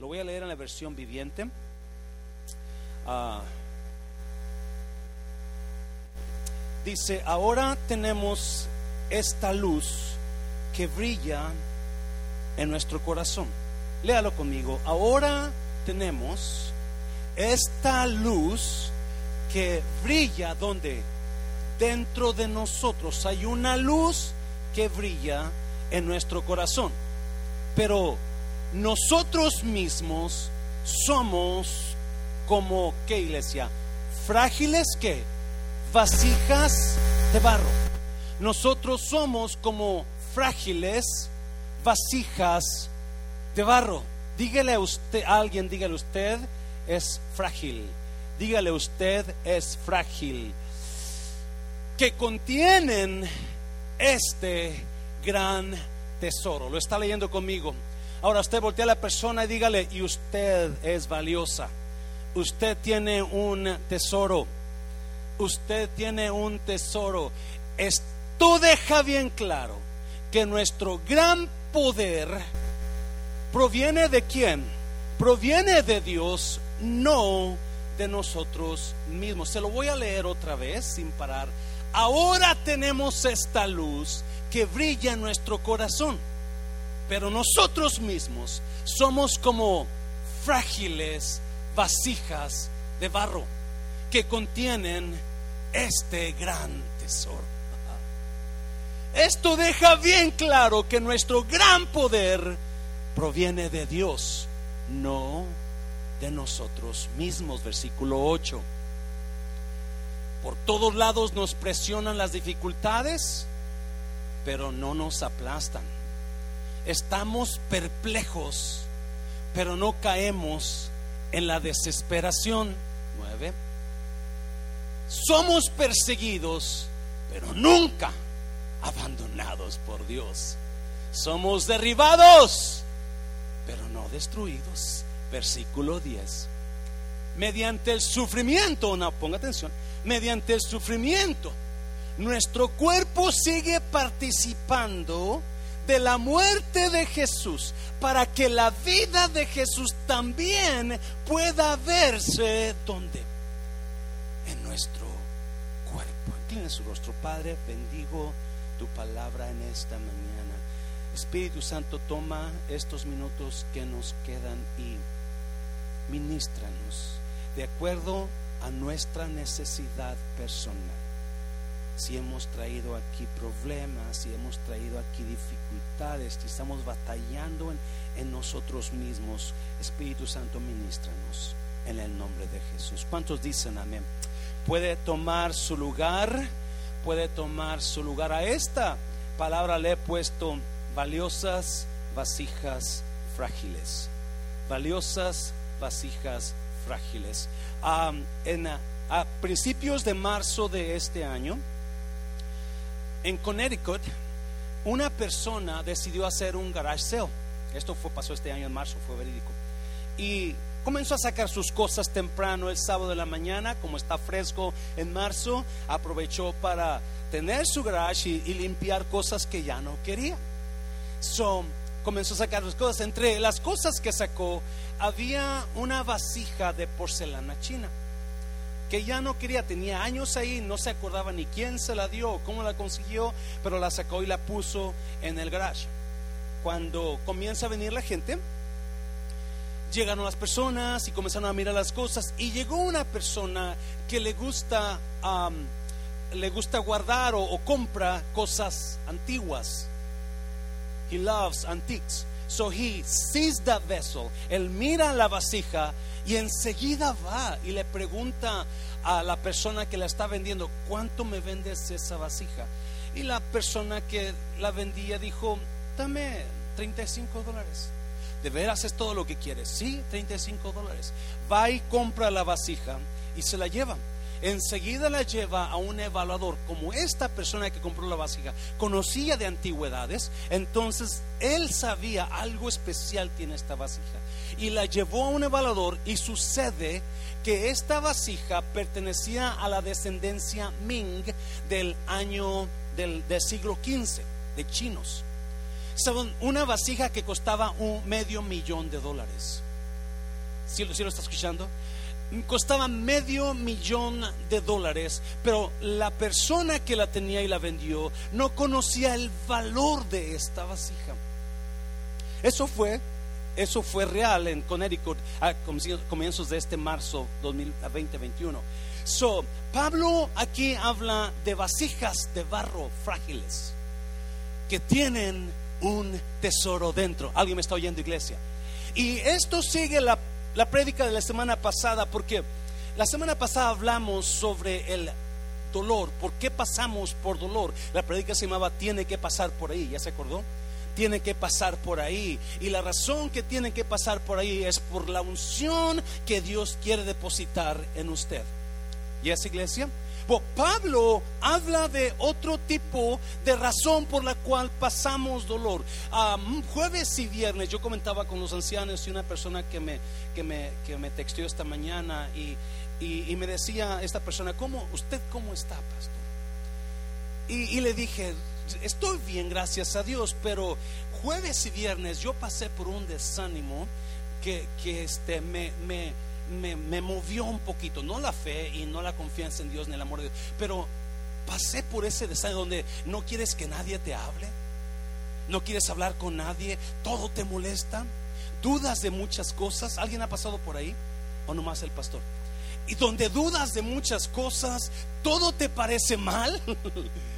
Lo voy a leer en la versión viviente. Ah, dice, ahora tenemos esta luz que brilla en nuestro corazón. Léalo conmigo. Ahora tenemos esta luz que brilla donde dentro de nosotros hay una luz que brilla en nuestro corazón. Pero nosotros mismos somos como qué iglesia? Frágiles que vasijas de barro. Nosotros somos como frágiles vasijas de barro. Dígale usted, a alguien, dígale usted, es frágil. Dígale usted, es frágil. Que contienen este gran tesoro. Lo está leyendo conmigo. Ahora usted voltea a la persona y dígale, y usted es valiosa. Usted tiene un tesoro. Usted tiene un tesoro. Esto deja bien claro que nuestro gran poder proviene de quién? Proviene de Dios, no de nosotros mismos. Se lo voy a leer otra vez sin parar. Ahora tenemos esta luz que brilla en nuestro corazón, pero nosotros mismos somos como frágiles vasijas de barro que contienen este gran tesoro. Esto deja bien claro que nuestro gran poder proviene de Dios, no de nosotros mismos. Versículo 8. Por todos lados nos presionan las dificultades, pero no nos aplastan. Estamos perplejos, pero no caemos en la desesperación. 9. Somos perseguidos, pero nunca abandonados por Dios. Somos derribados, pero no destruidos. Versículo 10. Mediante el sufrimiento, no, ponga atención, mediante el sufrimiento, nuestro cuerpo sigue participando de la muerte de Jesús para que la vida de Jesús también pueda verse donde en nuestro cuerpo. Incline su rostro, Padre, bendigo tu palabra en esta mañana. Espíritu Santo, toma estos minutos que nos quedan y ministranos de acuerdo a nuestra necesidad personal. Si hemos traído aquí problemas, si hemos traído aquí dificultades, estamos batallando en, en nosotros mismos, Espíritu Santo, ministranos en el nombre de Jesús. ¿Cuántos dicen amén? Puede tomar su lugar puede tomar su lugar. A esta palabra le he puesto valiosas vasijas frágiles. Valiosas vasijas frágiles. en, a principios de marzo de este año, en Connecticut, una persona decidió hacer un garage sale. Esto fue, pasó este año en marzo, fue verídico. Y comenzó a sacar sus cosas temprano el sábado de la mañana, como está fresco en marzo, aprovechó para tener su garage y, limpiar cosas que ya no quería. So, comenzó a sacar sus cosas. Entre las cosas que sacó había una vasija de porcelana china que ya no quería, tenía años ahí, no se acordaba ni quién se la dio, cómo la consiguió, pero la sacó y la puso en el garage. Cuando comienza a venir la gente, llegaron las personas y comenzaron a mirar las cosas y llegó una persona que le gusta le gusta guardar o, compra cosas antiguas. He loves antiques. So he sees the vessel. Él mira la vasija y enseguida va y le pregunta a la persona que la está vendiendo cuánto me vendes esa vasija y la persona que la vendía dijo dame 35 dólares ¿De veras es todo lo que quieres? Sí, 35 dólares. Va y compra la vasija y se la lleva. Enseguida la lleva a un evaluador. Como esta persona que compró la vasija conocía de antigüedades, entonces él sabía algo especial tiene esta vasija. Y la llevó a un evaluador y sucede que esta vasija pertenecía a la descendencia Ming del año del, siglo XV, de chinos una vasija que costaba un medio millón de dólares. ¿Sí, lo está escuchando? Costaba medio millón de dólares, pero la persona que la tenía y la vendió no conocía el valor de esta vasija. Eso fue, eso fue real en Connecticut a comienzos de este marzo 2021. So, Pablo aquí habla de vasijas de barro frágiles que tienen un tesoro dentro. ¿Alguien me está oyendo, iglesia? Y esto sigue la, la prédica de la semana pasada porque la semana pasada hablamos sobre el dolor. ¿Por qué pasamos por dolor? La prédica se llamaba Tiene que pasar por ahí. ¿Ya se acordó? Tiene que pasar por ahí. Y la razón que tiene que pasar por ahí es por la unción que Dios quiere depositar en usted. ¿Y esa iglesia? Pablo habla de otro tipo de razón por la cual pasamos dolor. jueves y viernes yo comentaba con los ancianos y una persona que me, que me, que me texteó esta mañana y, y, me decía esta persona, ¿cómo, ¿usted cómo está, pastor? Y, y le dije, estoy bien, gracias a Dios, pero jueves y viernes yo pasé por un desánimo que, que este, me, me me, movió un poquito, no la fe y no la confianza en Dios ni el amor de Dios, pero pasé por ese deseo donde no quieres que nadie te hable, no quieres hablar con nadie, todo te molesta, dudas de muchas cosas. ¿Alguien ha pasado por ahí? ¿O nomás el pastor? Y donde dudas de muchas cosas, todo te parece mal.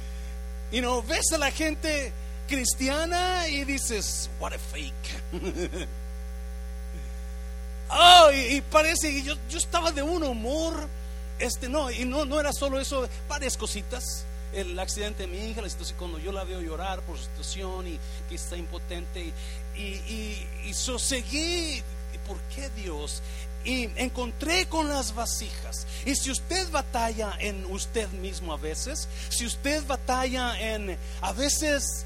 y no ves a la gente cristiana y dices, what a fake. Oh, y, parece que yo, yo, estaba de un humor. Este, no, y no, no era solo eso, varias cositas. El accidente de mi hija, la situación, cuando yo la veo llorar por su situación y que está impotente. Y, y, y, seguí. ¿Por qué Dios? Y encontré con las vasijas. Y si usted batalla en usted mismo a veces, si usted batalla en, a veces,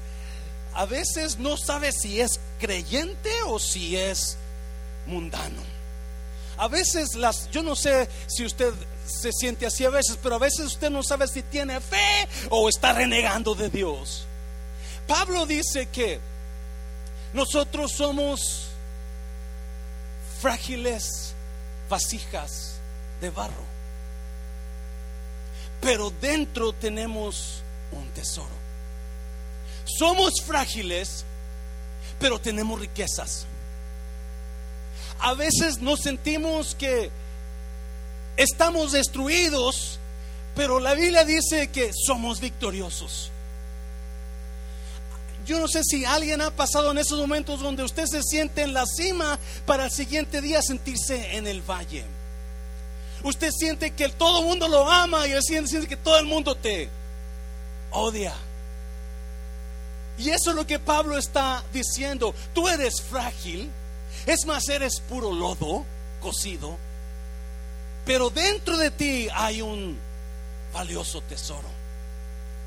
a veces no sabe si es creyente o si es mundano. A veces las, yo no sé si usted se siente así a veces, pero a veces usted no sabe si tiene fe o está renegando de Dios. Pablo dice que nosotros somos frágiles vasijas de barro, pero dentro tenemos un tesoro. Somos frágiles, pero tenemos riquezas a veces nos sentimos que estamos destruidos, pero la Biblia dice que somos victoriosos. Yo no sé si alguien ha pasado en esos momentos donde usted se siente en la cima para el siguiente día sentirse en el valle. Usted siente que todo el mundo lo ama y siente que todo el mundo te odia. Y eso es lo que Pablo está diciendo. Tú eres frágil, es más, eres puro lodo cocido, pero dentro de ti hay un valioso tesoro.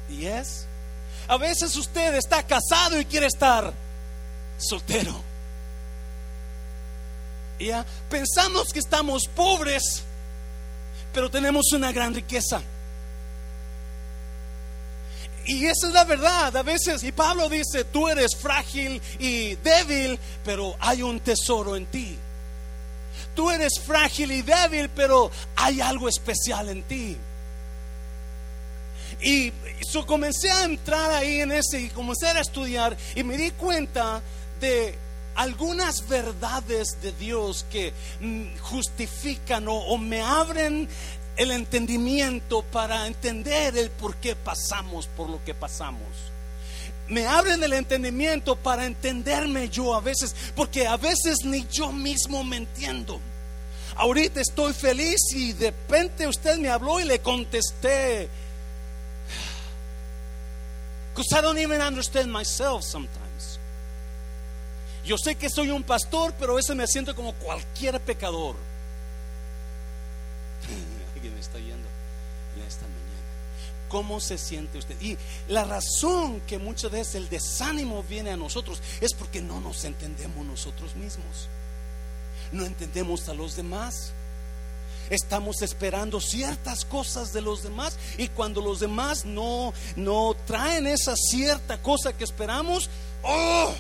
Y es, a veces usted está casado y quiere estar soltero. Ya pensamos que estamos pobres, pero tenemos una gran riqueza. Y esa es la verdad. A veces, y Pablo dice, tú eres frágil y débil, pero hay un tesoro en ti. Tú eres frágil y débil, pero hay algo especial en ti. Y comencé a entrar ahí en ese y comencé a estudiar y me di cuenta de algunas verdades de Dios que mm, justifican o me abren el entendimiento para entender el por qué pasamos por lo que pasamos. Me abren el entendimiento para entenderme yo a veces, porque a veces ni yo mismo me entiendo. Ahorita estoy feliz y de repente usted me habló y le contesté. Because I don't even understand myself sometimes. Yo sé que soy un pastor, pero a veces me siento como cualquier pecador. está yendo en esta mañana. ¿Cómo se siente usted? Y la razón que muchas veces el desánimo viene a nosotros es porque no nos entendemos nosotros mismos. No entendemos a los demás. Estamos esperando ciertas cosas de los demás y cuando los demás no, no traen esa cierta cosa que esperamos, ¡oh!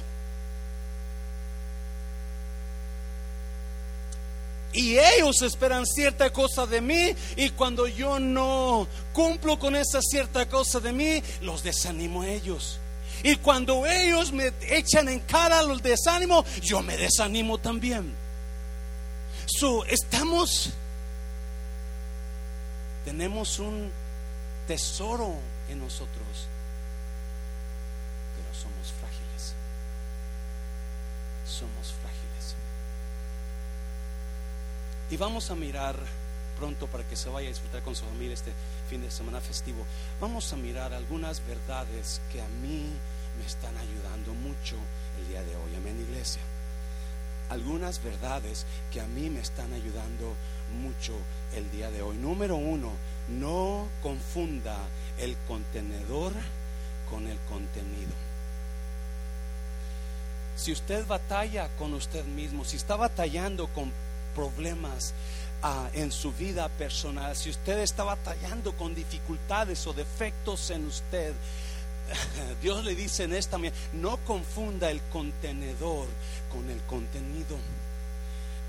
Y ellos esperan cierta cosa de mí y cuando yo no cumplo con esa cierta cosa de mí, los desanimo a ellos. Y cuando ellos me echan en cara los desánimos, yo me desanimo también. Estamos, tenemos un tesoro en nosotros, pero somos frágiles. Somos frágiles. Y vamos a mirar pronto para que se vaya a disfrutar con su familia este fin de semana festivo. Vamos a mirar algunas verdades que a mí me están ayudando mucho el día de hoy. Amén, iglesia. Algunas verdades que a mí me están ayudando mucho el día de hoy. Número uno, no confunda el contenedor con el contenido. Si usted batalla con usted mismo, si está batallando con problemas ah, en su vida personal, si usted está batallando con dificultades o defectos en usted, Dios le dice en esta no confunda el contenedor con el contenido.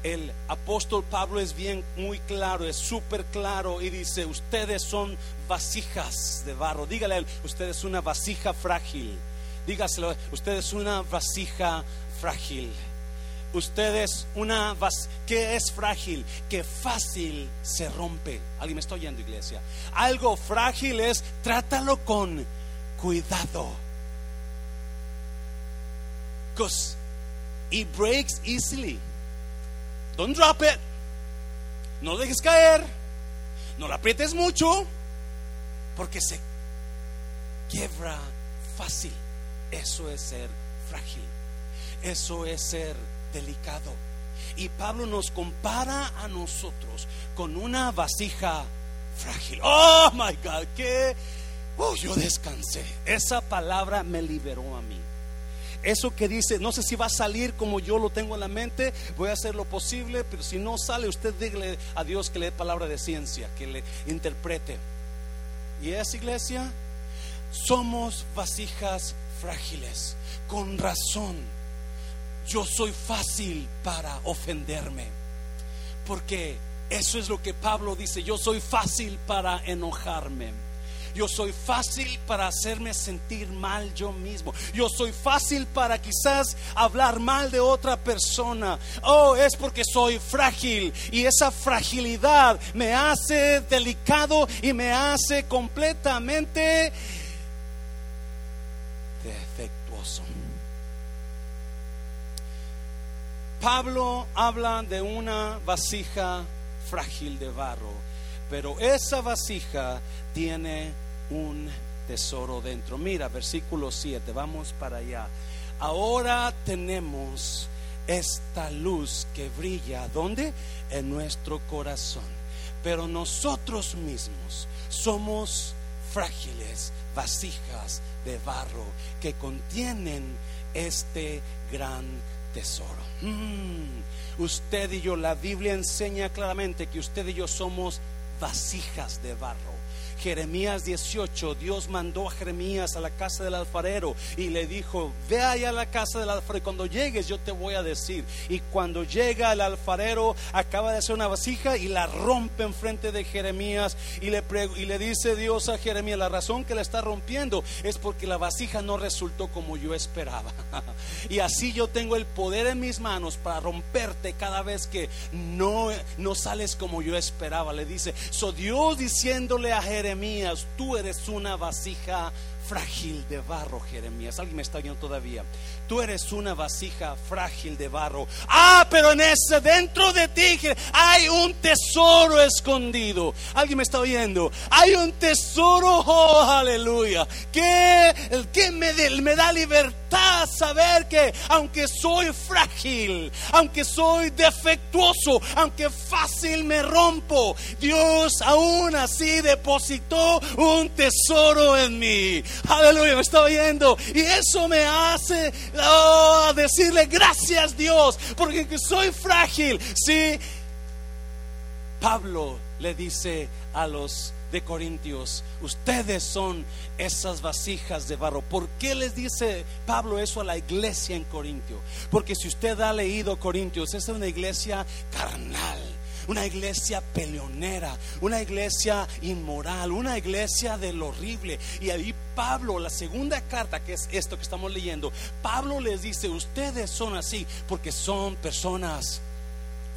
El apóstol Pablo es bien muy claro, es súper claro y dice, ustedes son vasijas de barro. Dígale a él, usted es una vasija frágil. Dígaselo, usted es una vasija frágil. Usted es una vasija que es frágil, que fácil se rompe. Alguien me está oyendo, iglesia. Algo frágil es, trátalo con cuidado. Because it breaks easily. Don't drop it. No lo dejes caer. No lo aprietes mucho. Porque se quiebra fácil. Eso es ser frágil. Eso es ser delicado. Y Pablo nos compara a nosotros con una vasija frágil. Oh my God, qué Oh, yo descansé. Esa palabra me liberó a mí. Eso que dice, no sé si va a salir como yo lo tengo en la mente, voy a hacer lo posible, pero si no sale, usted dígale a Dios que le dé palabra de ciencia, que le interprete. Y esa iglesia, somos vasijas frágiles, con razón. Yo soy fácil para ofenderme, porque eso es lo que Pablo dice, yo soy fácil para enojarme. Yo soy fácil para hacerme sentir mal yo mismo. Yo soy fácil para quizás hablar mal de otra persona. Oh, es porque soy frágil. Y esa fragilidad me hace delicado y me hace completamente defectuoso. Pablo habla de una vasija frágil de barro, pero esa vasija tiene un tesoro dentro. Mira, versículo 7, vamos para allá. Ahora tenemos esta luz que brilla, ¿dónde? En nuestro corazón. Pero nosotros mismos somos frágiles vasijas de barro que contienen este gran tesoro. Mm, usted y yo, la Biblia enseña claramente que usted y yo somos vasijas de barro. Jeremías 18, Dios mandó a Jeremías a la casa del alfarero y le dijo, ve allá a la casa del alfarero y cuando llegues yo te voy a decir. Y cuando llega el alfarero, acaba de hacer una vasija y la rompe enfrente de Jeremías y le, y le dice Dios a Jeremías, la razón que la está rompiendo es porque la vasija no resultó como yo esperaba. y así yo tengo el poder en mis manos para romperte cada vez que no, no sales como yo esperaba. Le dice, so Dios diciéndole a Jeremías, Jeremías, tú eres una vasija frágil de barro, Jeremías. Alguien me está oyendo todavía. Tú eres una vasija frágil de barro. Ah, pero en ese, dentro de ti hay un tesoro escondido. Alguien me está oyendo. Hay un tesoro, oh, aleluya. Que, que me, me da libertad saber que aunque soy frágil, aunque soy defectuoso, aunque fácil me rompo, Dios aún así depositó un tesoro en mí. Aleluya, me está oyendo. Y eso me hace oh, decirle gracias Dios, porque soy frágil. Sí, Pablo le dice a los de Corintios, ustedes son esas vasijas de barro. ¿Por qué les dice Pablo eso a la iglesia en Corintio? Porque si usted ha leído Corintios, es una iglesia carnal una iglesia peleonera, una iglesia inmoral, una iglesia del horrible. Y ahí Pablo, la segunda carta, que es esto que estamos leyendo, Pablo les dice, ustedes son así porque son personas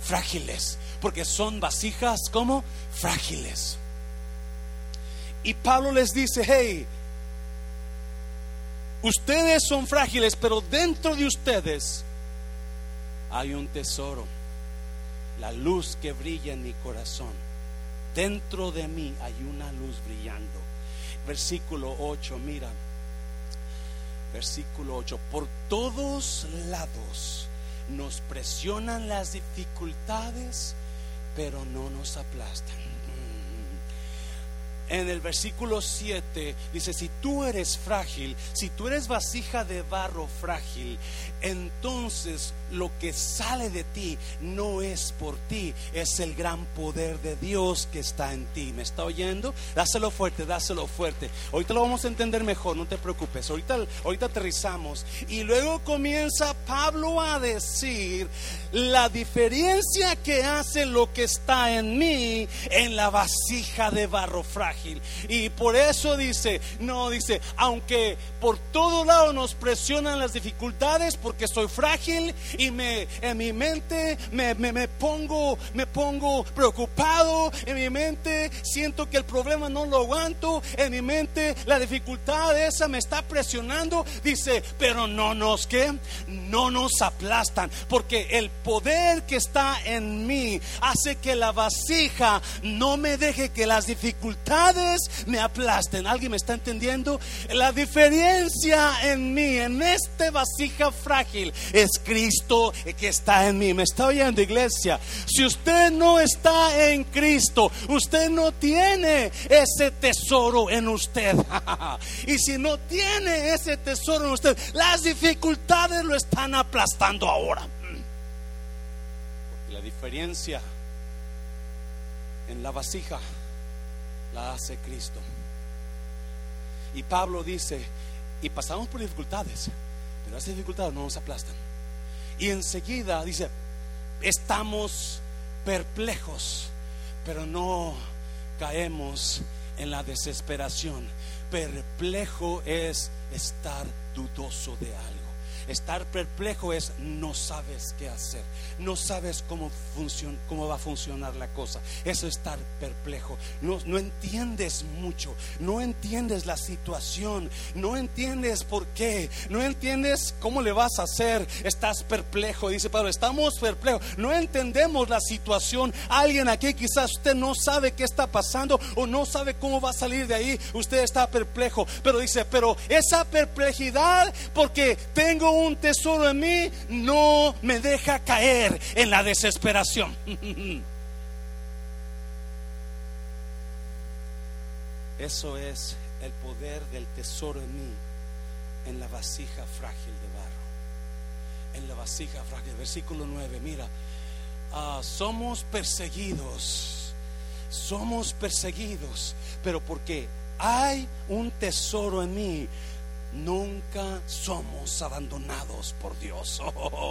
frágiles, porque son vasijas como frágiles. Y Pablo les dice, hey, ustedes son frágiles, pero dentro de ustedes hay un tesoro, la luz que brilla en mi corazón. Dentro de mí hay una luz brillando. Versículo 8, mira. Versículo 8, por todos lados nos presionan las dificultades, pero no nos aplastan en el versículo 7 dice, si tú eres frágil, si tú eres vasija de barro frágil, entonces lo que sale de ti no es por ti, es el gran poder de Dios que está en ti. ¿Me está oyendo? Dáselo fuerte, dáselo fuerte. Ahorita lo vamos a entender mejor, no te preocupes. Ahorita, ahorita aterrizamos. Y luego comienza Pablo a decir la diferencia que hace lo que está en mí en la vasija de barro frágil. Y por eso dice, no, dice, aunque por todo lado nos presionan las dificultades porque soy frágil me, en mi mente me, me, pongo, me pongo preocupado, en mi mente siento que el problema no lo aguanto, en mi mente la dificultad esa me está presionando, dice, pero no nos que, no nos aplastan, porque el poder que está en mí hace que la vasija no me deje que las dificultades me aplasten. ¿Alguien me está entendiendo? La diferencia en mí, en este vasija frágil, es Cristo que está en mí. ¿Me está oyendo, iglesia? Si usted no está en Cristo, usted no tiene ese tesoro en usted. y si no tiene ese tesoro en usted, las dificultades lo están aplastando ahora. Porque la diferencia en la vasija la hace Cristo. Y Pablo dice, y pasamos por dificultades, pero esas dificultades no nos aplastan. Y enseguida dice, estamos perplejos, pero no caemos en la desesperación. Perplejo es estar dudoso de algo. Estar perplejo es no sabes qué hacer, no sabes cómo, cómo va a funcionar la cosa. Eso es estar perplejo. No, no entiendes mucho, no entiendes la situación, no entiendes por qué, no entiendes cómo le vas a hacer. Estás perplejo, dice Pablo, estamos perplejos, no entendemos la situación. Alguien aquí quizás usted no sabe qué está pasando o no sabe cómo va a salir de ahí. Usted está perplejo, pero dice, pero esa perplejidad porque tengo un tesoro en mí no me deja caer en la desesperación. Eso es el poder del tesoro en mí, en la vasija frágil de barro. En la vasija frágil, versículo 9, mira, ah, somos perseguidos, somos perseguidos, pero porque hay un tesoro en mí, Nunca somos abandonados por Dios.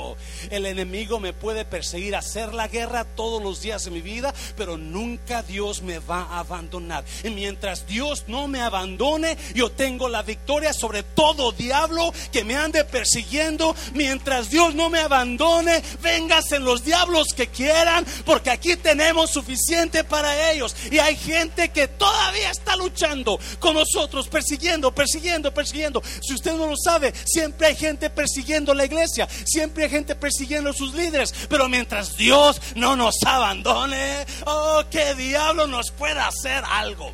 el enemigo me puede perseguir, hacer la guerra todos los días de mi vida, pero nunca Dios me va a abandonar. Y mientras Dios no me abandone, yo tengo la victoria sobre todo diablo que me ande persiguiendo. Mientras Dios no me abandone, en los diablos que quieran, porque aquí tenemos suficiente para ellos. Y hay gente que todavía está luchando con nosotros, persiguiendo, persiguiendo, persiguiendo. Si usted no lo sabe, siempre hay gente persiguiendo la iglesia, siempre hay gente persiguiendo a sus líderes, pero mientras Dios no nos abandone, oh, que diablo nos pueda hacer algo.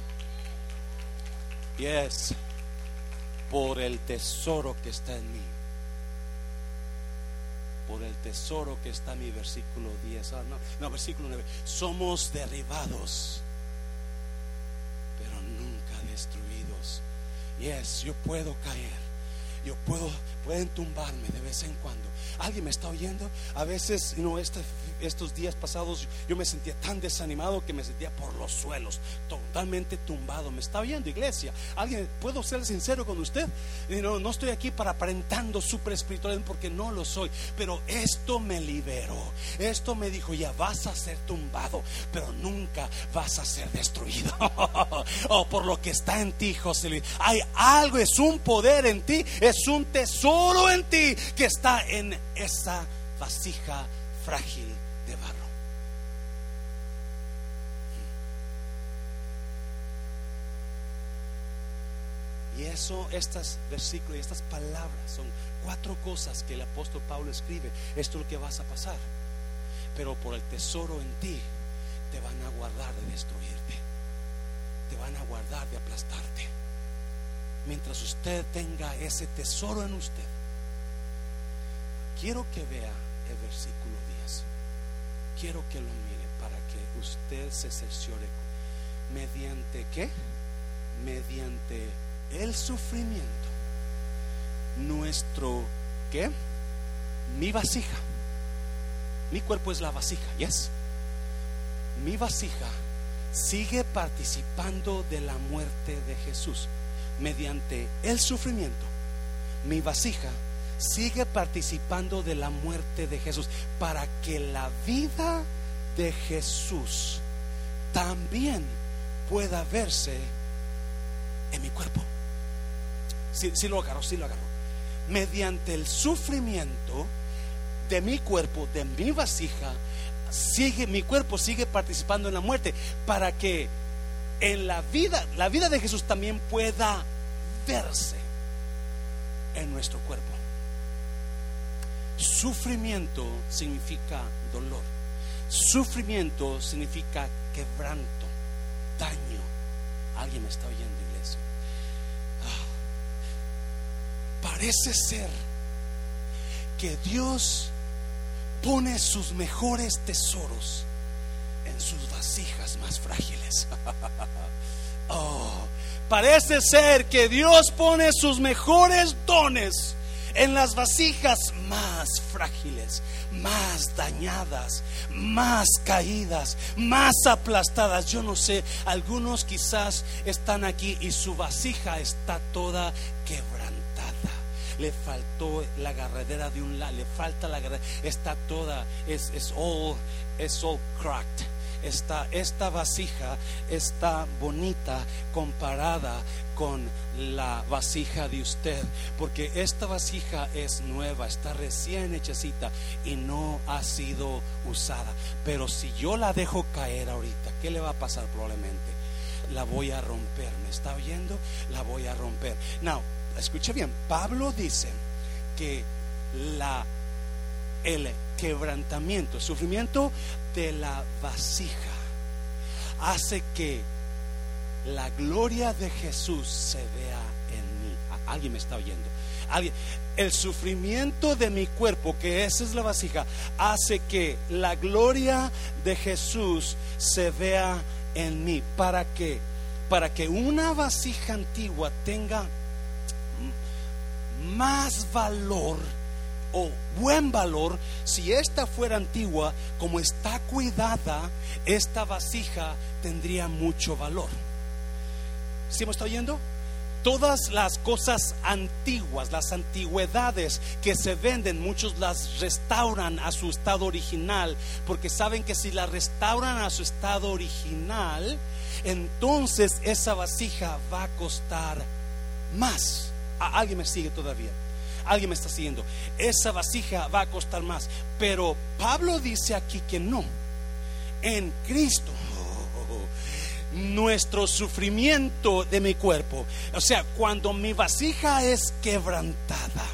Yes, por el tesoro que está en mí. Por el tesoro que está en mi versículo 10. Ah, no, no, versículo 9. Somos derribados, pero nunca destruidos. Yes, yo puedo caer yo puedo pueden tumbarme de vez en cuando. ¿Alguien me está oyendo? A veces, no, este, estos días pasados yo me sentía tan desanimado que me sentía por los suelos, totalmente tumbado. ¿Me está oyendo, iglesia? ¿Alguien, puedo ser sincero con usted? no, no estoy aquí para aparentando super espiritual porque no lo soy, pero esto me liberó. Esto me dijo, ya vas a ser tumbado, pero nunca vas a ser destruido. oh, por lo que está en ti, José Hay algo, es un poder en ti, es un tesoro en ti que está en esa vasija frágil de barro. Y eso, estos versículos y estas palabras son cuatro cosas que el apóstol Pablo escribe. Esto es lo que vas a pasar. Pero por el tesoro en ti, te van a guardar de destruirte. Te van a guardar de aplastarte. Mientras usted tenga ese tesoro en usted, quiero que vea el versículo 10. Quiero que lo mire para que usted se cerciore. ¿Mediante qué? Mediante el sufrimiento. Nuestro, ¿qué? Mi vasija. Mi cuerpo es la vasija, yes. Mi vasija sigue participando de la muerte de Jesús. Mediante el sufrimiento, mi vasija sigue participando de la muerte de Jesús para que la vida de Jesús también pueda verse en mi cuerpo. Si sí, lo agarro, sí lo agarro. Mediante el sufrimiento de mi cuerpo, de mi vasija, sigue mi cuerpo sigue participando en la muerte para que en la vida, la vida de Jesús también pueda verse en nuestro cuerpo. Sufrimiento significa dolor. Sufrimiento significa quebranto, daño. ¿Alguien me está oyendo, iglesia? Ah. Parece ser que Dios pone sus mejores tesoros en sus vasijas más frágiles. oh, parece ser que Dios pone sus mejores dones en las vasijas más frágiles, más dañadas, más caídas, más aplastadas. Yo no sé, algunos quizás están aquí y su vasija está toda quebrantada. Le faltó la agarradera de un lado, le falta la agarradera, está toda, es, es all, es all cracked esta, esta vasija está bonita comparada con la vasija de usted, porque esta vasija es nueva, está recién hechecita y no ha sido usada. Pero si yo la dejo caer ahorita, ¿qué le va a pasar probablemente? La voy a romper, ¿me está oyendo? La voy a romper. Now, escuche bien, Pablo dice que la el quebrantamiento, el sufrimiento de la vasija hace que la gloria de Jesús se vea en mí. Alguien me está oyendo. Alguien, el sufrimiento de mi cuerpo, que esa es la vasija, hace que la gloria de Jesús se vea en mí. ¿Para que Para que una vasija antigua tenga más valor o buen valor, si esta fuera antigua, como está cuidada, esta vasija tendría mucho valor. ¿Sí me está oyendo? Todas las cosas antiguas, las antigüedades que se venden, muchos las restauran a su estado original, porque saben que si las restauran a su estado original, entonces esa vasija va a costar más. ¿Alguien me sigue todavía? Alguien me está siguiendo. Esa vasija va a costar más. Pero Pablo dice aquí que no. En Cristo. nuestro sufrimiento de mi cuerpo. O sea, cuando mi vasija es quebrantada.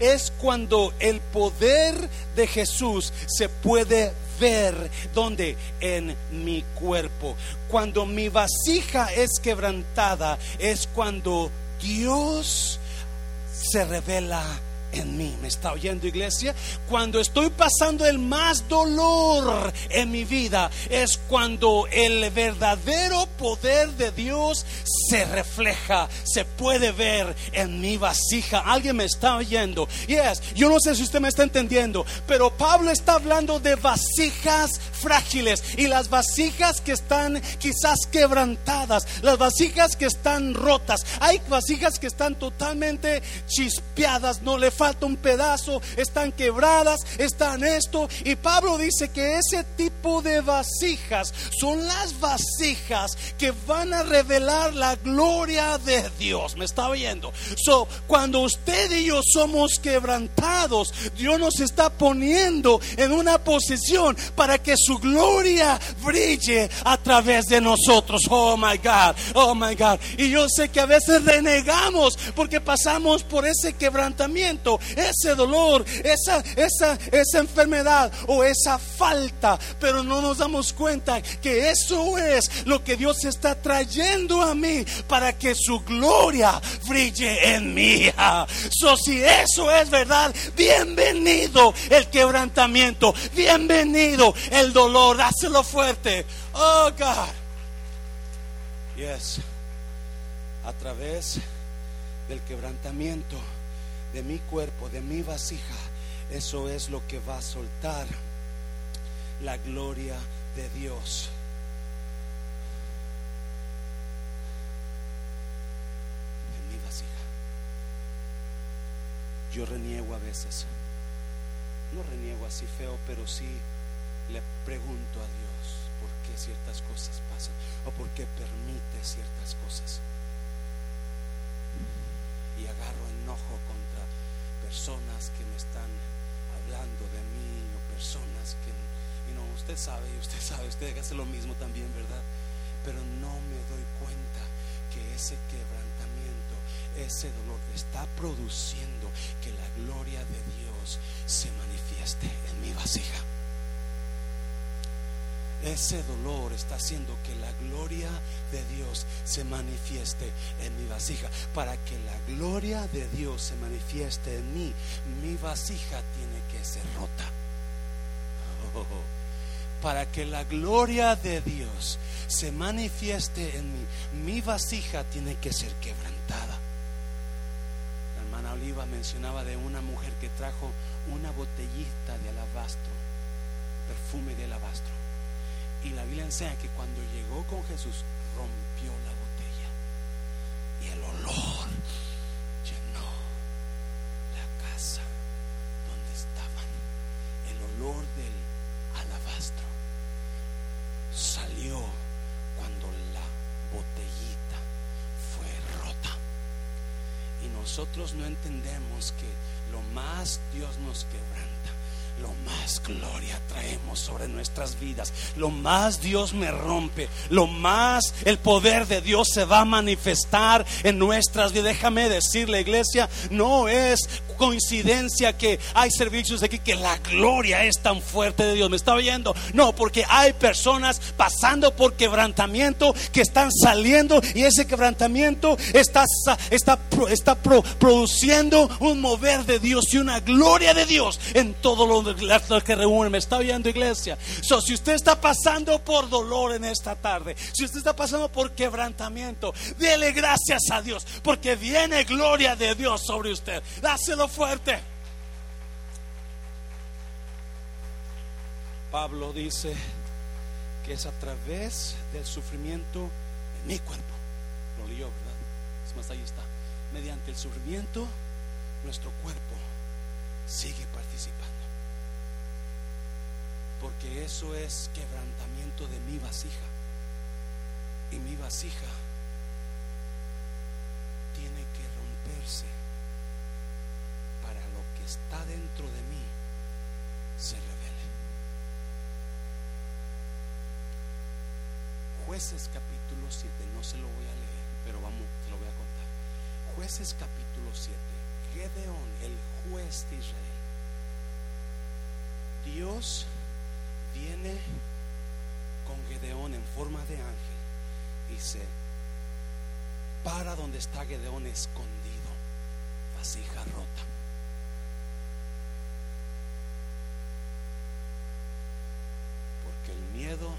Es cuando el poder de Jesús se puede ver donde en mi cuerpo. Cuando mi vasija es quebrantada es cuando Dios se revela en mí. ¿Me está oyendo iglesia? Cuando estoy pasando el más dolor en mi vida es cuando el verdadero poder de Dios se refleja, se puede ver en mi vasija. Alguien me está oyendo. Yes, yo no sé si usted me está entendiendo, pero Pablo está hablando de vasijas frágiles y las vasijas que están quizás quebrantadas, las vasijas que están rotas. Hay vasijas que están totalmente chispeadas, no le un pedazo, están quebradas, están esto. Y Pablo dice que ese tipo de vasijas son las vasijas que van a revelar la gloria de Dios. ¿Me está oyendo? So, cuando usted y yo somos quebrantados, Dios nos está poniendo en una posición para que su gloria brille a través de nosotros. Oh my God, oh my God. Y yo sé que a veces renegamos porque pasamos por ese quebrantamiento, ese dolor, esa, esa, esa enfermedad o esa falta, pero no nos damos cuenta que eso es lo que Dios está trayendo a mí para que su gloria brille en mí. So, si eso es verdad, bienvenido el quebrantamiento, bienvenido el dolor, hácelo fuerte. Oh God. Yes. A través del quebrantamiento de mi cuerpo, de mi vasija, eso es lo que va a soltar la gloria de Dios. En mi vasija. Yo reniego a veces. No reniego así feo, pero sí le pregunto a Dios por qué ciertas cosas pasan o por qué permite ciertas cosas. Y agarro enojo contra personas que me están hablando de mí o personas que, y no, usted sabe, y usted sabe, usted hace lo mismo también, ¿verdad? Pero no me doy cuenta que ese quebrantamiento, ese dolor está produciendo que la gloria de Dios se manifieste en mi vasija. Ese dolor está haciendo que la gloria de Dios se manifieste en mi vasija. Para que la gloria de Dios se manifieste en mí, mi vasija tiene que ser rota. Para que la gloria de Dios se manifieste en mí, mi vasija tiene que ser quebrantada. La hermana Oliva mencionaba de una mujer que trajo una botellita de alabastro, perfume de alabastro. Y la Biblia enseña que cuando llegó con Jesús rompió la botella y el olor llenó la casa donde estaban. El olor del alabastro salió cuando la botellita fue rota. Y nosotros no entendemos que lo más Dios nos quebranta lo más gloria traemos sobre nuestras vidas. Lo más Dios me rompe, lo más el poder de Dios se va a manifestar en nuestras vidas. Déjame decirle, iglesia, no es coincidencia que hay servicios aquí que la gloria es tan fuerte de Dios. ¿Me está oyendo? No, porque hay personas pasando por quebrantamiento que están saliendo y ese quebrantamiento está, está, está produciendo un mover de Dios y una gloria de Dios en todo lo que reúnen. Me está oyendo, iglesia. So, si usted está pasando por dolor en esta tarde, si usted está pasando por quebrantamiento, dele gracias a Dios porque viene gloria de Dios sobre usted. Dáselo fuerte. Pablo dice que es a través del sufrimiento en mi cuerpo. Lo leyó, ¿verdad? Es más, ahí está. Mediante el sufrimiento, nuestro cuerpo sigue participando. Porque eso es quebrantamiento de mi vasija. Y mi vasija tiene que romperse dentro de mí se revele. Jueces capítulo 7, no se lo voy a leer, pero vamos, te lo voy a contar. Jueces capítulo 7, Gedeón, el juez de Israel. Dios viene con Gedeón en forma de ángel y se para donde está Gedeón escondido, vasija rota dedo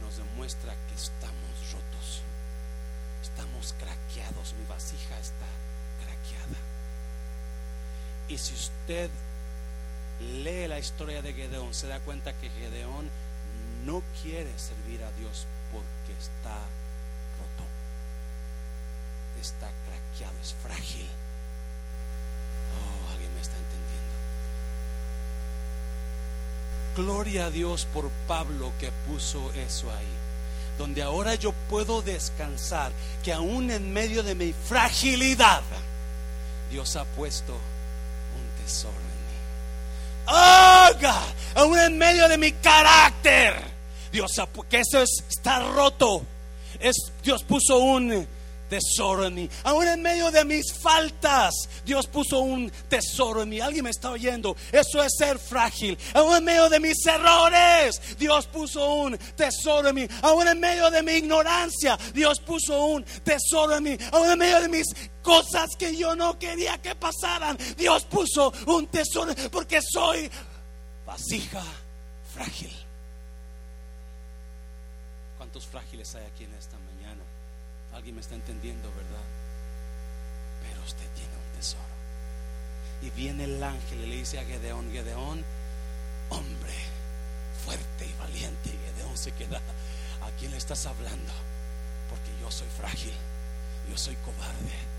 nos demuestra que estamos rotos. Estamos craqueados. Mi vasija está craqueada. Y si usted lee la historia de Gedeón, se da cuenta que Gedeón no quiere servir a Dios porque está roto. Está craqueado, es frágil. Oh, alguien me está entendiendo. Gloria a Dios por Pablo que puso eso ahí. Donde ahora yo puedo descansar, que aún en medio de mi fragilidad, Dios ha puesto en mí. Oh aún en medio de mi carácter, Dios que eso es está roto. Dios puso un tesoro en mí. Aún en medio de mis faltas, Dios puso un tesoro en mí. Alguien me está oyendo. Eso es ser frágil. Aún en medio de mis errores, Dios puso un tesoro en mí. Aún en medio de mi ignorancia, Dios puso un tesoro en mí. Aún en medio de mis cosas que yo no quería que pasaran, Dios puso un tesoro porque soy vasija frágil. ¿Cuántos frágiles hay aquí en esta mañana? Alguien me está entendiendo, ¿verdad? Pero usted tiene un tesoro. Y viene el ángel y le dice a Gedeón, Gedeón, hombre fuerte y valiente. Y Gedeón se queda, ¿a quién le estás hablando? Porque yo soy frágil, yo soy cobarde.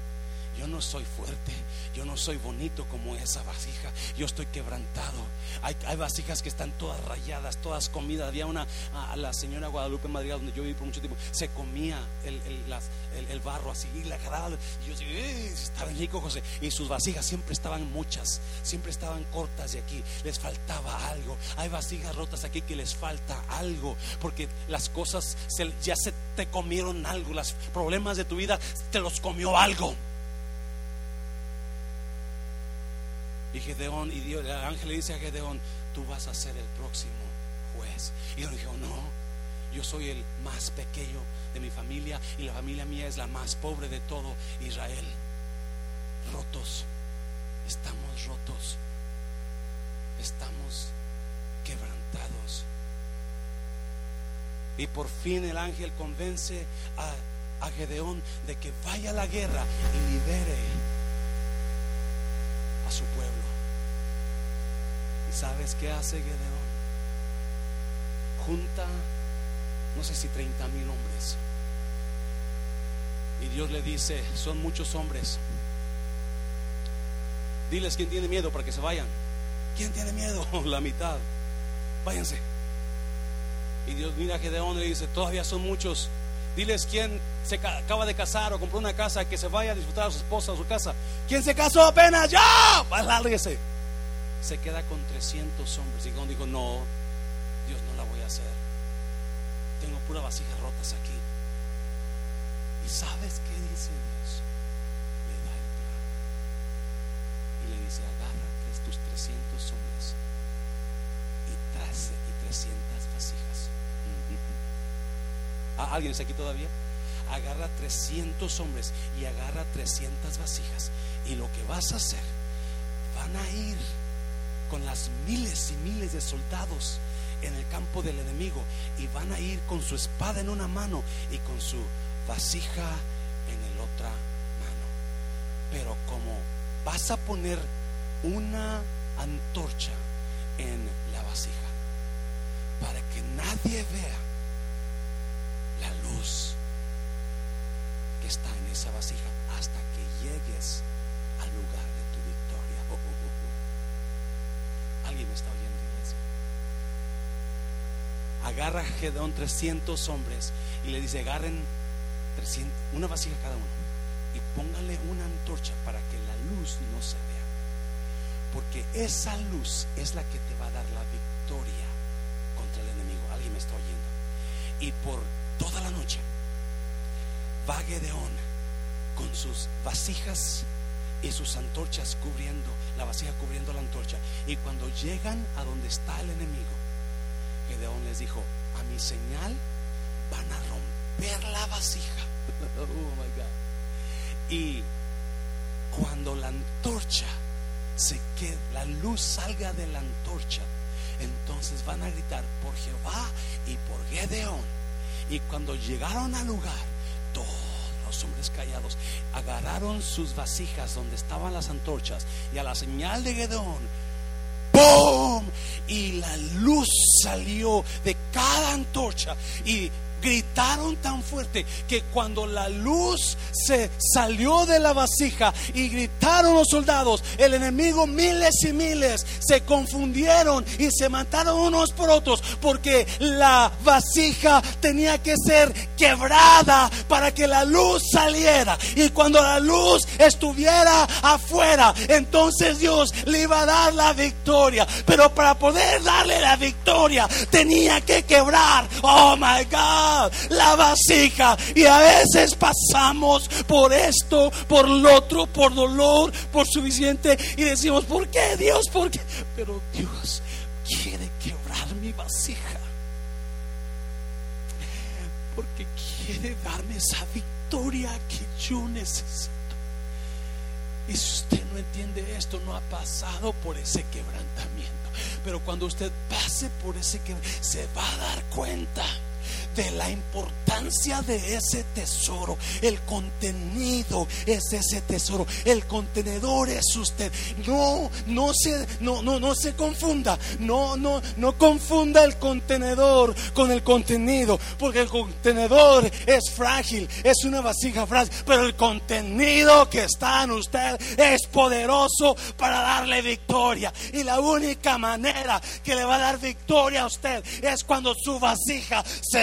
Yo no soy fuerte, yo no soy bonito como esa vasija, yo estoy quebrantado. Hay, hay vasijas que están todas rayadas, todas comidas. Había una, a la señora Guadalupe Madrigal, donde yo viví por mucho tiempo, se comía el, el, el- barro así, y la agarraba. Y yo decía, "Eh, está bien rico, José. Y sus vasijas siempre estaban muchas, siempre estaban cortas de aquí, les faltaba algo. Hay vasijas rotas aquí que les falta algo, porque las cosas ya se te comieron algo, los problemas de tu vida te los comió algo. Y Gedeón, y el ángel le dice a Gedeón, tú vas a ser el próximo juez. Y Gedeón dijo, no, yo soy el más pequeño de mi familia y la familia mía es la más pobre de todo Israel. Rotos, estamos rotos, estamos quebrantados. Y por fin el ángel convence a, a Gedeón de que vaya a la guerra y libere a su pueblo. ¿Y sabes qué hace Gedeón? Junta, no sé si 30 mil hombres. Y Dios le dice, son muchos hombres. Diles quién tiene miedo para que se vayan. ¿Quién tiene miedo? La mitad. Váyanse. Y Dios mira a Gedeón y le dice, todavía son muchos. Diles quién se ca- acaba de casar o compró una casa que se vaya a disfrutar a su esposa o su casa. ¿Quién se casó apenas? ¡Ya! Lárguese. Se queda con 300 hombres. Y Gedeón dijo, no, Dios no la voy a hacer. Tengo pura vasijas rotas aquí. ¿Y sabes qué dice Dios? Le da el plan. Y le dice, agarra tres- tus 300 hombres y, trace, y 300 vasijas. ¿Ah, ¿Alguien está aquí todavía? Agarra 300 hombres y agarra 300 vasijas. Y lo que vas a hacer, van a ir con las miles y miles de soldados en el campo del enemigo y van a ir con su espada en una mano y con su vasija en el otra mano. Pero como vas a poner una antorcha en la vasija para que nadie vea la luz que está en esa vasija hasta que llegues al lugar de tu victoria. Oh, oh, oh, oh. ¿Alguien me está oyendo, iglesia? Agarra a Gedeón 300 hombres y le dice, agarren 300, una vasija cada uno y póngale una antorcha para que la luz no se vea. Porque esa luz es la que te va a dar la victoria contra el enemigo. Alguien me está oyendo. Y por toda la noche va Gedeón con sus vasijas y sus antorchas cubriendo, la vasija cubriendo la antorcha. Y cuando llegan a donde está el enemigo, Gedeón les dijo, a mi señal van a romper la vasija. oh my God. Y cuando la antorcha se quede, la luz salga de la antorcha, entonces van a gritar por Jehová y por Gedeón. Y cuando llegaron al lugar, hombres callados agarraron sus vasijas donde estaban las antorchas y a la señal de Gedeón, ¡boom! Y la luz salió de cada antorcha y gritaron tan fuerte que cuando la luz se salió de la vasija y gritaron los soldados, el enemigo miles y miles se confundieron y se mataron unos por otros porque la vasija tenía que ser quebrada para que la luz saliera. Y cuando la luz estuviera afuera, entonces Dios le iba a dar la victoria, pero para poder darle la victoria tenía que quebrar, oh my God, la vasija. Y a veces pasamos por esto, por lo otro, por dolor, por suficiente. Y decimos, ¿por qué Dios? ¿Por qué? Pero Dios quiere quebrar mi vasija. Porque quiere darme esa victoria que yo necesito. Y si usted no entiende esto, no ha pasado por ese quebrantamiento. Pero cuando usted pase por ese quebrantamiento, se va a dar cuenta de la importancia de ese tesoro. El contenido es ese tesoro. El contenedor es usted. No, no se, no, no, no se confunda. No, no, no confunda el contenedor con el contenido, porque el contenedor es frágil, es una vasija frágil, pero el contenido que está en usted es poderoso para darle victoria. Y la única manera que le va a dar victoria a usted es cuando su vasija sea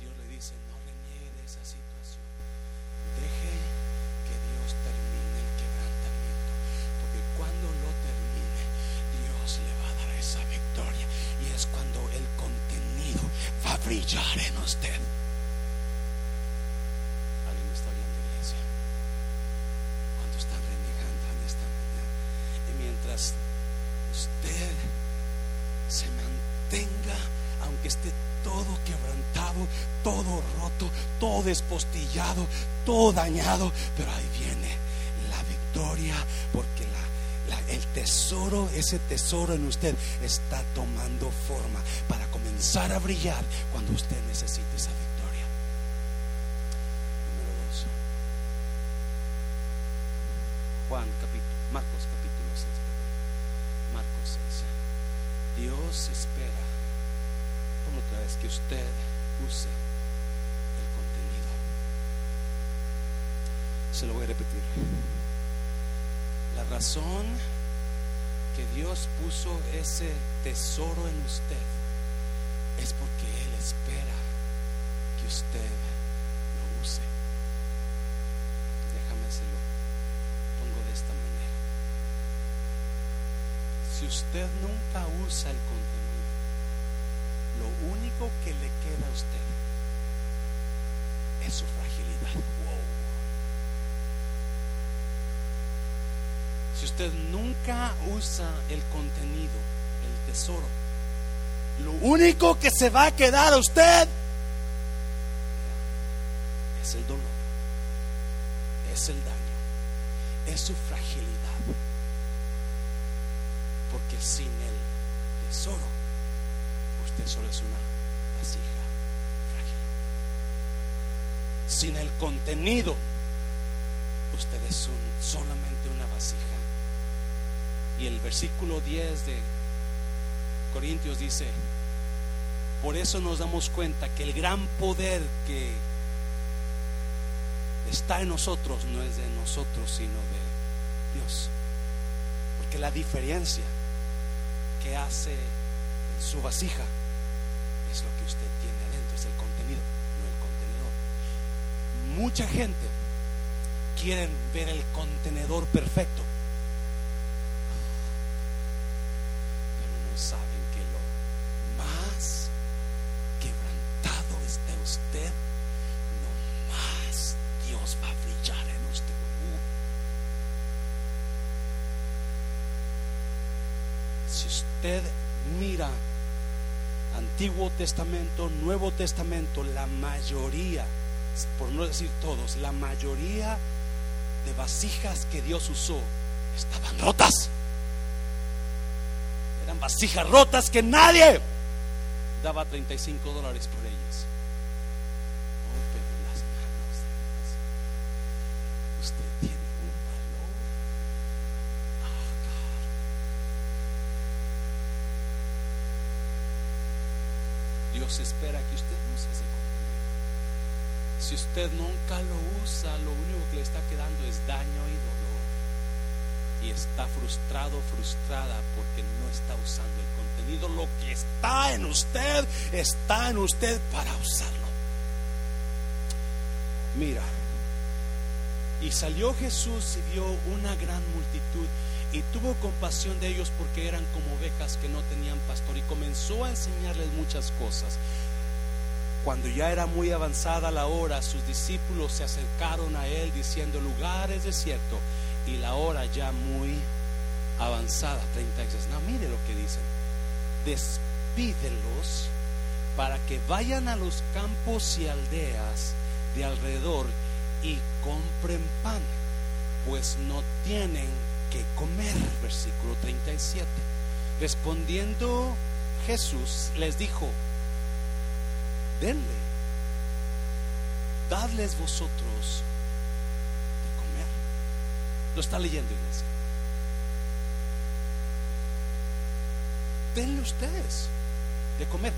Dios le dice, no reniegue de esa situación. Deje que Dios termine el quebrantamiento. Porque cuando lo termine, Dios le va a dar esa victoria. Y es cuando el contenido va a brillar en usted. ¿Alguien está oyendo, iglesia? Cuando están renegando en esta mañana. Y mientras usted se mantenga, aunque esté todo quebrantado, todo roto, todo despostillado, dañado, pero ahí viene la victoria, porque el tesoro, ese tesoro en usted está tomando forma para comenzar a brillar cuando usted necesite esa victoria. Juan capítulo, Marcos capítulo 6. Marcos 6. Dios espera, como otra vez, que usted use el contenido. Se lo voy a repetir. La razón que Dios puso ese tesoro en usted es porque Él espera que usted lo use. Déjame se lo pongo de esta manera. Si usted nunca usa el contenido, lo único que le queda a usted es su fragilidad. Wow. Si usted nunca usa el contenido, el tesoro, lo único que se va a quedar a usted es el dolor, es el daño, es su fragilidad. Porque sin el tesoro, usted solo es una vasija frágil. Sin el contenido, usted es solamente una vasija. Y el versículo 10 de Corintios dice, por eso nos damos cuenta que el gran poder que está en nosotros no es de nosotros, sino de Dios. Porque la diferencia que hace en su vasija es lo que usted tiene adentro, es el contenido, no el contenedor. Mucha gente quiere ver el contenedor perfecto, pero no saben que lo más quebrantado esté usted, lo más Dios va a brillar en usted. Si usted mira Antiguo Testamento, Nuevo Testamento, la mayoría por no decir todos, la mayoría de vasijas que Dios usó estaban rotas. Eran vasijas rotas que nadie daba 35 dólares por ellas. Oh, pero las manos de Dios. Usted tiene un valor. Ah, God. Espera que usted use ese contenido. Si usted nunca lo usa, lo único que le está quedando es daño y dolor. Y está frustrado, frustrada porque no está usando el contenido. Lo que está en usted está en usted para usarlo. Mira, y salió Jesús y vio una gran multitud y tuvo compasión de ellos porque eran como ovejas que no tenían pastor y comenzó a enseñarles muchas cosas. Cuando ya era muy avanzada la hora, sus discípulos se acercaron a él diciendo, lugar es desierto y la hora ya muy avanzada. 36. No, mire lo que dicen. Despídelos para que vayan a los campos y aldeas de alrededor y compren pan, pues no tienen comer. Versículo 37. Respondiendo Jesús les dijo, denle, dadles vosotros de comer. Lo está leyendo, iglesia. Denle ustedes de comer.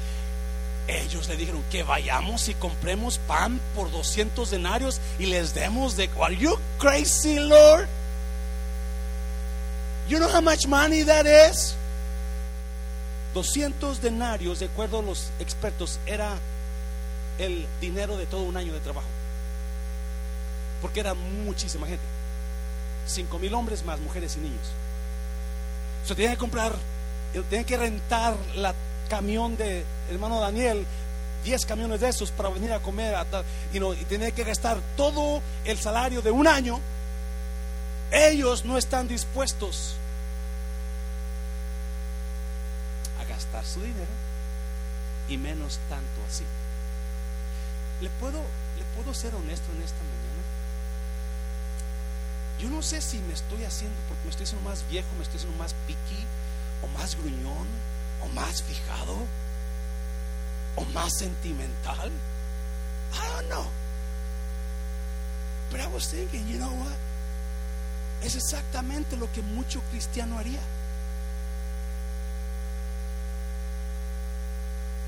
Ellos le dijeron que vayamos y compremos pan por 200 denarios y les demos de. Are you crazy, Lord? You know how much money that is? 200 denarios, de acuerdo a los expertos, era el dinero de todo un año de trabajo. Porque era muchísima gente. 5 mil hombres más mujeres y niños. Se tenía que comprar, tenía que rentar la camión de hermano Daniel, 10 camiones de esos para venir a comer a y, no, y tenía que gastar todo el salario de un año. Ellos no están dispuestos a gastar su dinero y menos tanto así. ¿Le puedo, ¿Le puedo ser honesto en esta mañana? Yo no sé si me estoy haciendo, porque me estoy haciendo más viejo, me estoy haciendo más piqui, o más gruñón, o más fijado, o más sentimental. I don't know. But I was thinking, you know what? Es exactamente lo que mucho cristiano haría.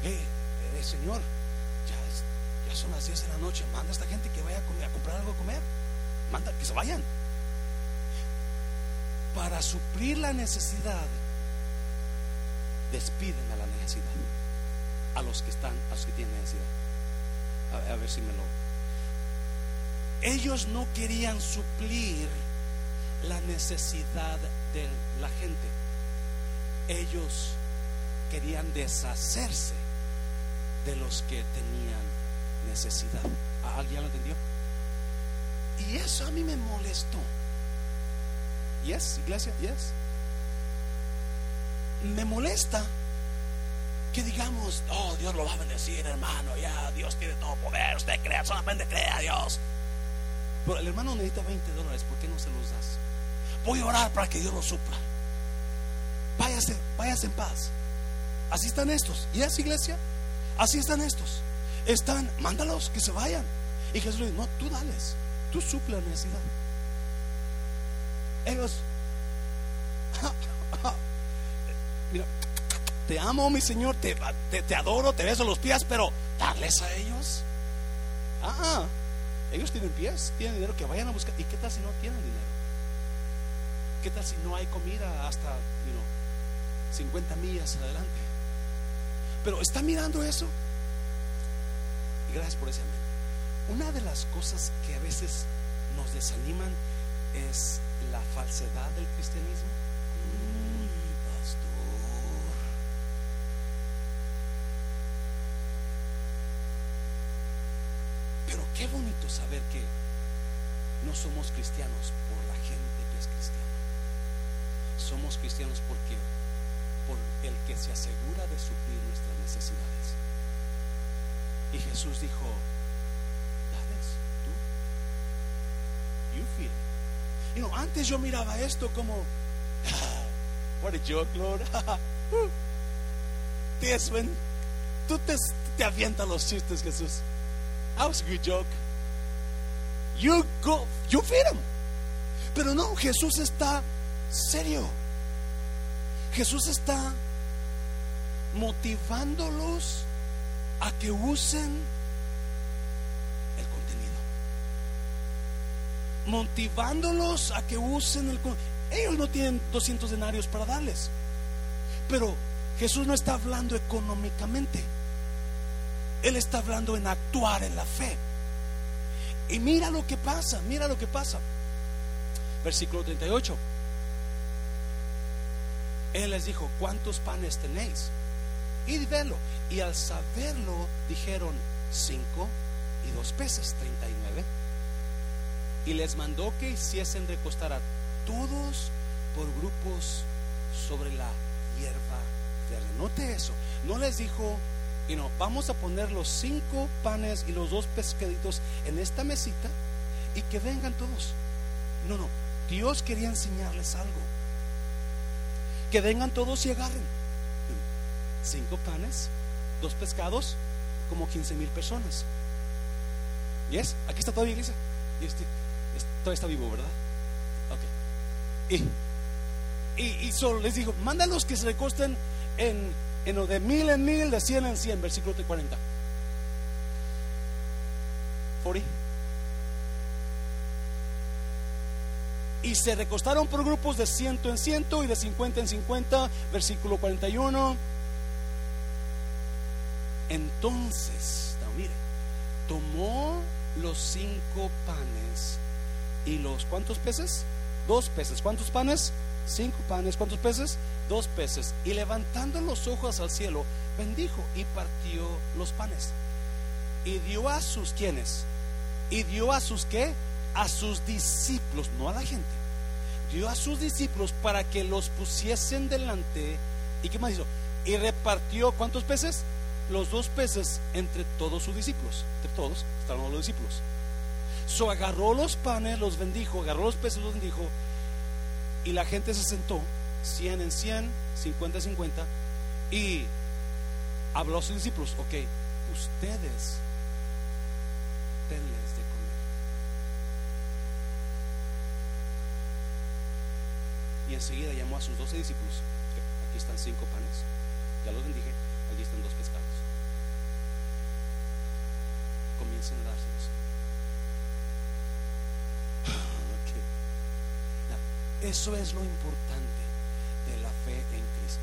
Eh, eh, Señor, ya, es- ya son las 10 de la noche, manda a esta gente que vaya a, comprar algo a comer. Manda que se vayan. Para suplir la necesidad, despiden a la necesidad, a los que están, a los que tienen necesidad. A ver si me lo. Ellos no querían suplir la necesidad de la gente. Ellos querían deshacerse de los que tenían necesidad. ¿Alguien lo entendió? Y eso a mí me molestó. Yes, iglesia, yes. Me molesta que digamos, oh, Dios lo va a bendecir, hermano, ya, Dios tiene todo poder, usted crea, solamente crea a Dios. Pero el hermano necesita 20 dólares, ¿por qué no se los das? Voy a orar para que Dios lo supla. Váyase, váyase en paz. Así están estos. ¿Y es iglesia? Así están estos. Están, mándalos que se vayan. Y Jesús le dice, no, tú dales. Tú suple la necesidad. Ellos, mira, te amo, mi Señor, te, te, te adoro, te beso los pies, pero darles a ellos. Ah, ellos tienen pies, tienen dinero, que vayan a buscar. ¿Y qué tal si no tienen dinero? ¿Qué tal si no hay comida hasta, you know, 50 millas adelante? Pero está mirando eso. Y gracias por ese amén. Una de las cosas que a veces nos desaniman es la falsedad del cristianismo. Qué bonito saber que no somos cristianos por la gente que es cristiana. Somos cristianos porque por el que se asegura de suplir nuestras necesidades. Y Jesús dijo, dales tú. You feel. You know, antes yo miraba esto como, what a joke, Lord. This when tú te, te avientas los chistes, Jesús. That was a good joke. You go, you feed them. Pero no, Jesús está serio. Jesús está motivándolos a que usen el contenido. Motivándolos a que usen el contenido. Ellos no tienen 200 denarios para darles. Pero Jesús no está hablando económicamente. Él está hablando en actuar en la fe. Y mira lo que pasa, mira lo que pasa. Versículo 38. Él les dijo, ¿cuántos panes tenéis? Y verlo. Y al saberlo dijeron, cinco y dos peces, 39. Y les mandó que hiciesen recostar a todos por grupos sobre la hierba verde. Note eso. No les dijo, y no, vamos a poner los cinco panes y los dos pescaditos en esta mesita y que vengan todos. No, no. Dios quería enseñarles algo. Que vengan todos y agarren. Cinco panes, dos pescados, como 15 mil personas. ¿Yes? Aquí está toda la iglesia. Y este, todavía está vivo, ¿verdad? Ok. Y, y, solo les digo, mándalos que se recosten en, en de mil en mil, de cien en cien, versículo 40. 40. Y se recostaron por grupos de ciento en ciento y de cincuenta en cincuenta, versículo 41. Entonces, no, mire, tomó los cinco panes y los, ¿cuántos peces? Dos peces. ¿Cuántos panes? Cinco panes. ¿Cuántos peces? Dos peces. Y levantando los ojos al cielo, bendijo y partió los panes. Y dio a sus, ¿quiénes? Y dio a sus, ¿qué? a sus discípulos, no a la gente, dio a sus discípulos para que los pusiesen delante. ¿Y qué más hizo? Y repartió, ¿cuántos peces? Los dos peces entre todos sus discípulos. Entre todos estaban los discípulos. So agarró los panes, los bendijo, agarró los peces, los bendijo. Y la gente se sentó, 100 en 100, 50 en 50. Y habló a sus discípulos, ok, ustedes denles Y enseguida llamó a sus doce discípulos. Aquí están cinco panes, ya los bendije, aquí están dos pescados. Comiencen a dárselos. Eso es lo importante de la fe en Cristo.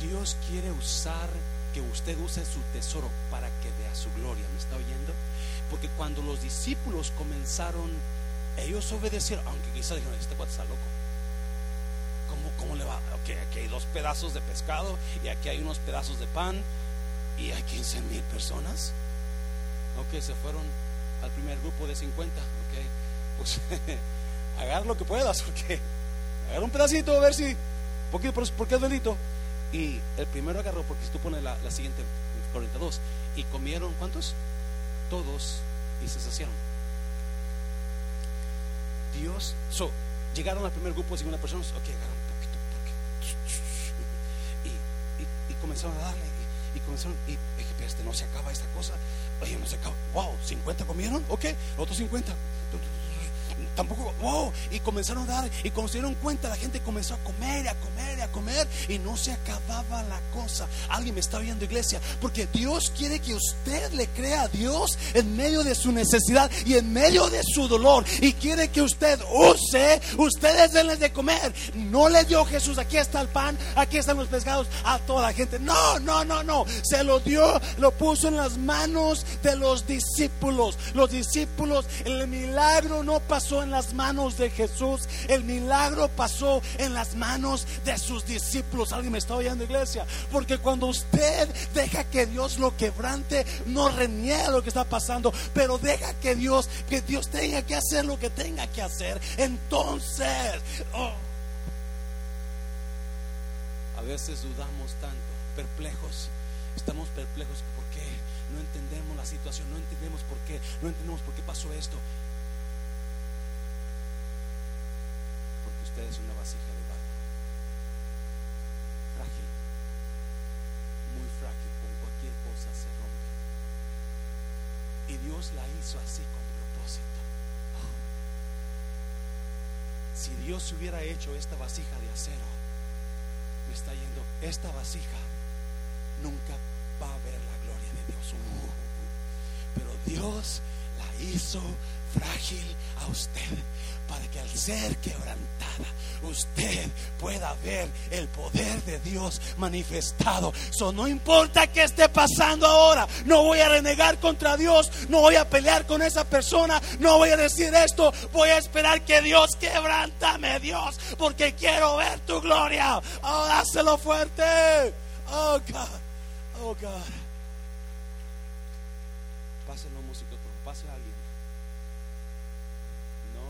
Dios quiere usar que usted use su tesoro para que vea su gloria. ¿Me está oyendo? Porque cuando los discípulos comenzaron, ellos obedecieron, aunque quizás dijeron, este cuate está loco. ¿Cómo, le va? Okay, aquí hay dos pedazos de pescado y aquí hay unos pedazos de pan y hay 15 mil personas. Ok, se fueron al primer grupo de 50. Ok, pues agarra lo que puedas, porque agarra un pedacito a ver si, porque, porque es delito. Y el primero agarró, porque si tú pones la, siguiente, 42, y comieron, ¿cuántos? Todos y se saciaron. Dios, so, llegaron al primer grupo de 50 personas, ok, agarraron y, comenzaron a darle y, comenzaron y este no se acaba esta cosa oye no se acaba wow 50 comieron ok otros 50 tampoco, wow, y comenzaron a dar, y cuando se dieron cuenta, la gente comenzó a comer, a comer, a comer, y no se acababa la cosa. Alguien me está viendo, iglesia, porque Dios quiere que usted le crea a Dios en medio de su necesidad y en medio de su dolor, y quiere que usted use, ustedes denles de comer. No le dio Jesús, aquí está el pan, aquí están los pescados a toda la gente. No, no, no, no, se lo dio, lo puso en las manos de los discípulos. Los discípulos, el milagro no pasó en las manos de Jesús, el milagro pasó en las manos de sus discípulos. Alguien me está oyendo, iglesia, porque cuando usted deja que Dios lo quebrante, no reniega lo que está pasando, pero deja que Dios, que Dios tenga que hacer lo que tenga que hacer. Entonces, oh. a veces dudamos tanto, perplejos, estamos perplejos. ¿Por qué? No entendemos la situación, no entendemos por qué, no entendemos por qué pasó esto. Usted es una vasija de barro. Frágil. Muy frágil. Con cualquier cosa se rompe. Y Dios la hizo así con propósito. Si Dios hubiera hecho esta vasija de acero, me está yendo, esta vasija nunca va a ver la gloria de Dios. Pero Dios hizo frágil a usted para que al ser quebrantada usted pueda ver el poder de Dios manifestado. No importa qué esté pasando ahora, no voy a renegar contra Dios, no voy a pelear con esa persona, no voy a decir esto, voy a esperar que Dios quebrántame, Dios, porque quiero ver tu gloria. Oh, dáselo fuerte. Oh, God. Oh, God. Pásenlo, músico, pase a alguien. No.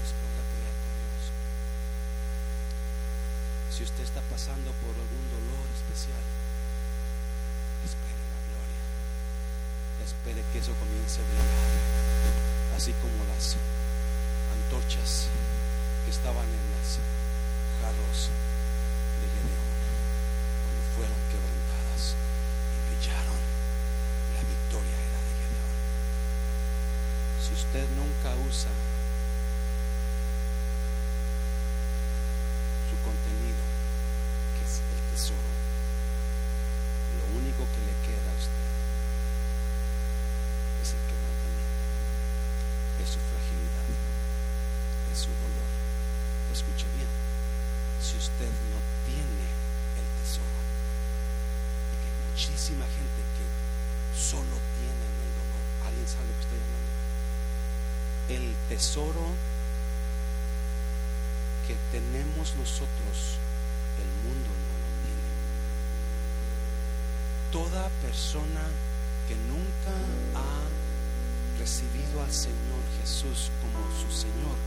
Disponga a pelear con Dios. Si usted está pasando por algún dolor especial, espere la gloria. Espere que eso comience a brillar. Así como las antorchas que estaban en los jarros de Gedeón cuando fueron quebrantadas y brillaron. La victoria era de Gedeón. Si usted nunca usa su contenido, que es el tesoro, lo único que le queda a usted es el quebrantamiento, es su fragilidad, es su dolor. Escuche bien, si usted no tiene el tesoro, porque hay muchísima gente que solo tiene el dolor. ¿Alguien sabe lo que estoy hablando? El tesoro que tenemos nosotros, el mundo no lo tiene. Toda persona que nunca ha recibido al Señor Jesús como su Señor,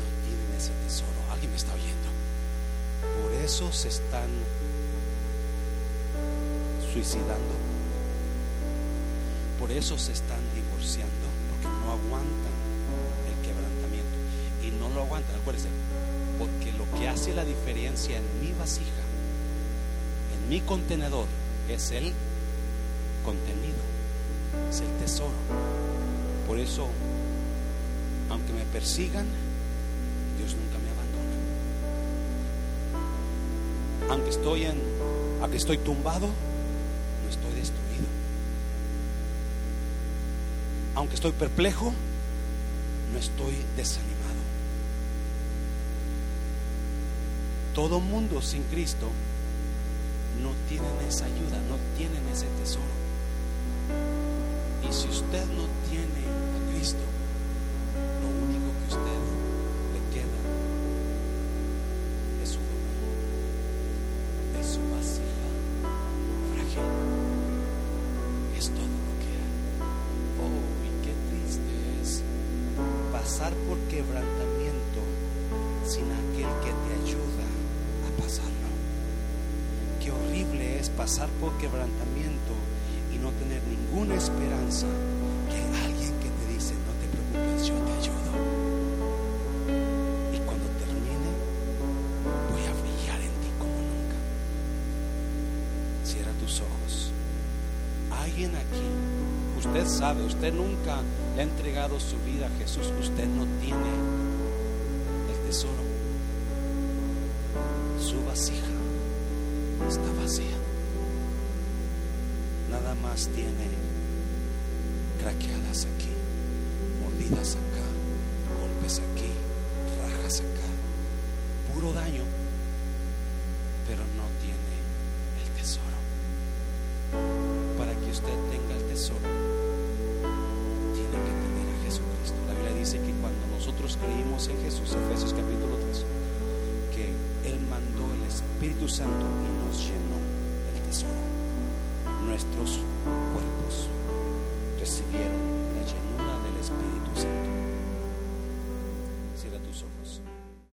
no tienen ese tesoro. ¿Alguien me está oyendo? Por eso se están suicidando. Por eso se están divorciando, aguantan el quebrantamiento. Y no lo aguantan, acuérdense, porque lo que hace la diferencia en mi vasija, en mi contenedor, es el contenido, es el tesoro. Por eso, aunque me persigan, Dios nunca me abandona. Aunque estoy en, aunque estoy tumbado, no estoy destruido. Estoy perplejo, no estoy desanimado. Todo mundo sin Cristo no tienen esa ayuda, no tienen ese tesoro. Y si usted no tiene a Cristo, pasar por quebrantamiento y no tener ninguna esperanza que alguien que te dice, no te preocupes, yo te ayudo. Y cuando termine, voy a brillar en ti como nunca. Cierra tus ojos. Alguien aquí, usted sabe, usted nunca le ha entregado su vida a Jesús, usted no tiene Tiene craqueadas aquí, mordidas acá, golpes aquí, rajas acá, puro daño, pero no tiene el tesoro. Para que usted tenga el tesoro, tiene que tener a Jesucristo. La Biblia dice que cuando nosotros creímos en Jesús, Efesios capítulo 3, que Él mandó el Espíritu Santo